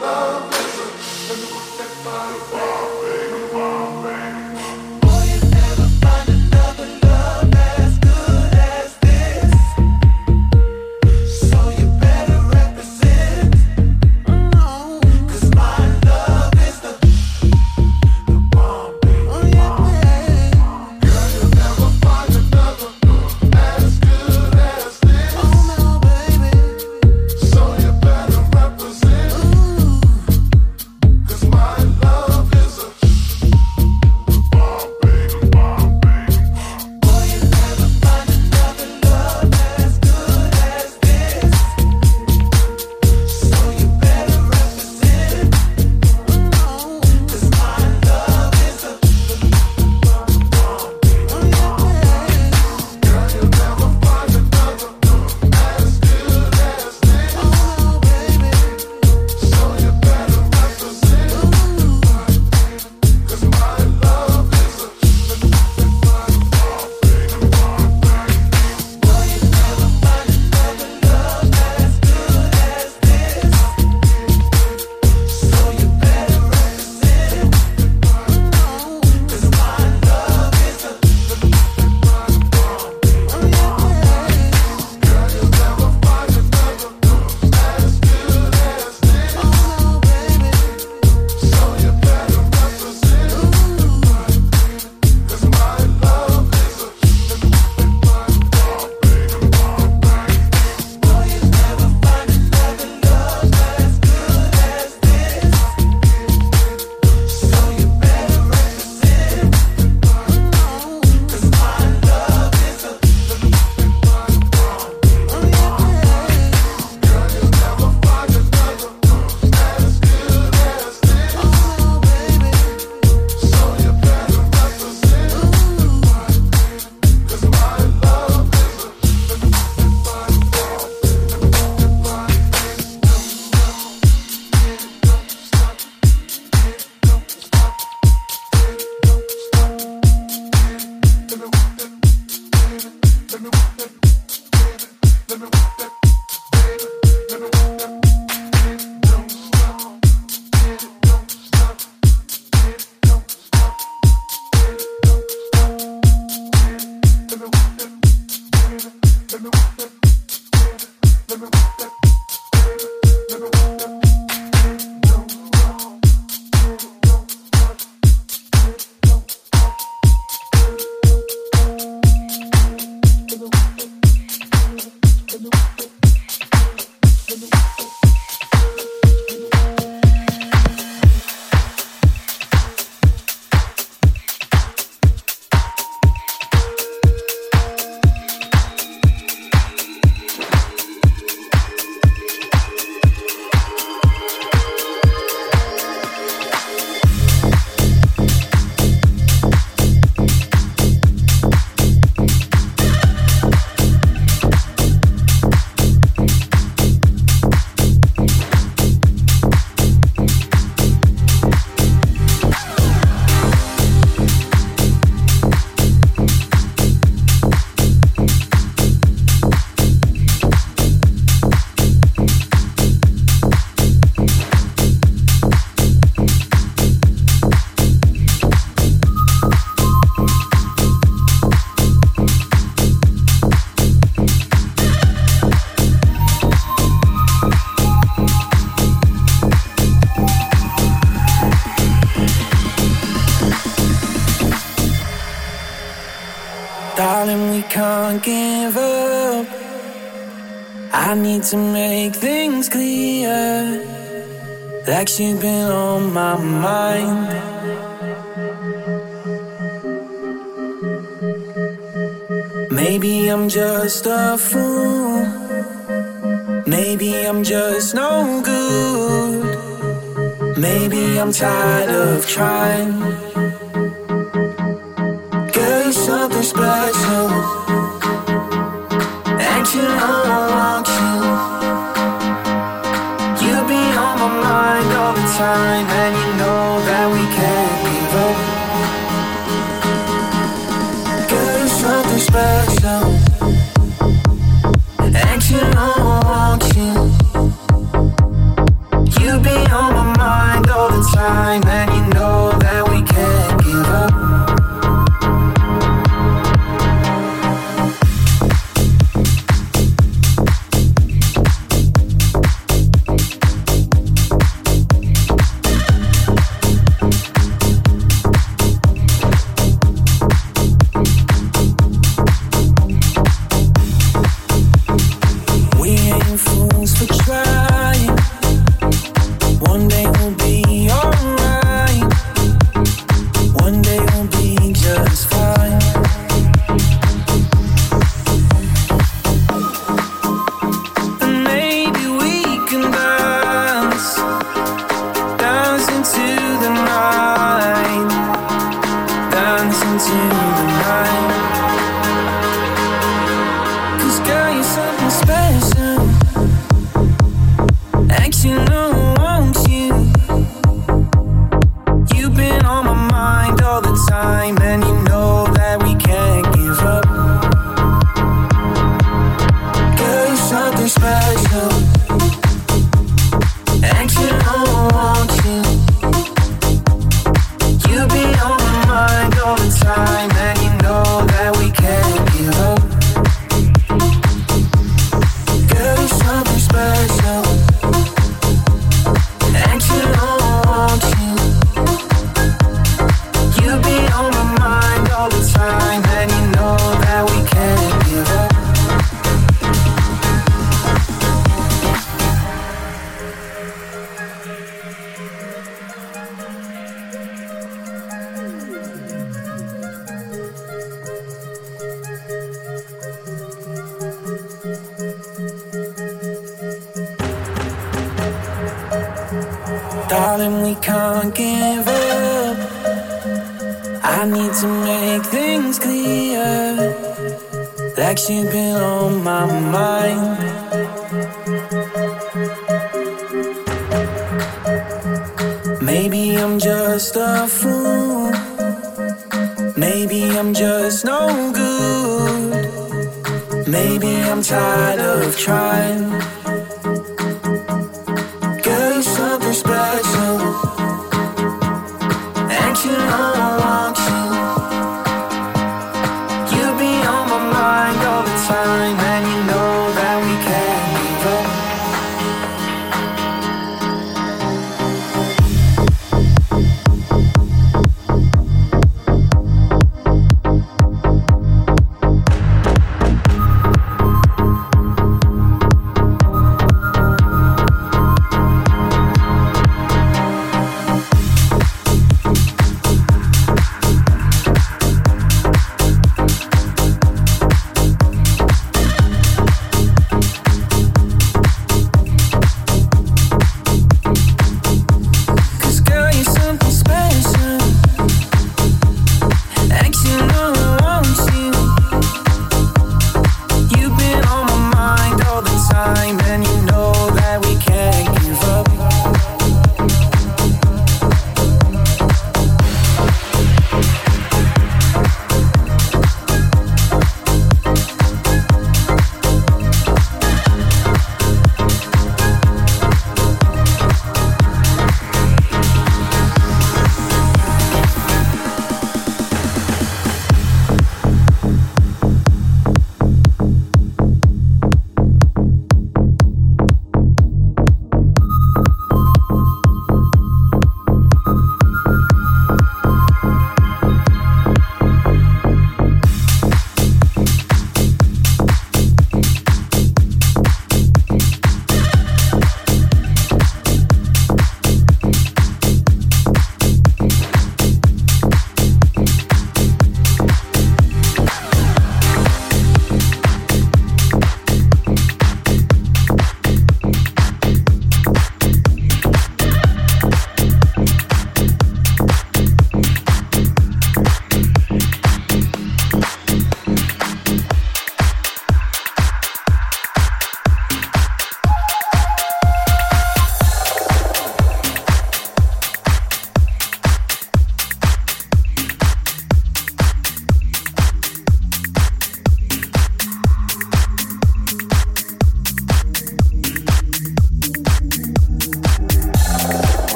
love, listen. Let me work that body. I need to make things clear. Like she's been on my mind. Maybe I'm just a fool. Maybe I'm just no good. Maybe I'm tired of trying. Girl, something special. And you know. mind.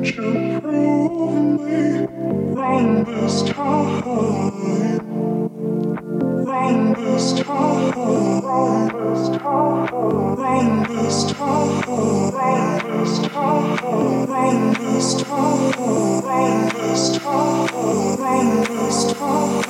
Run this tower, run this tower, run this tower.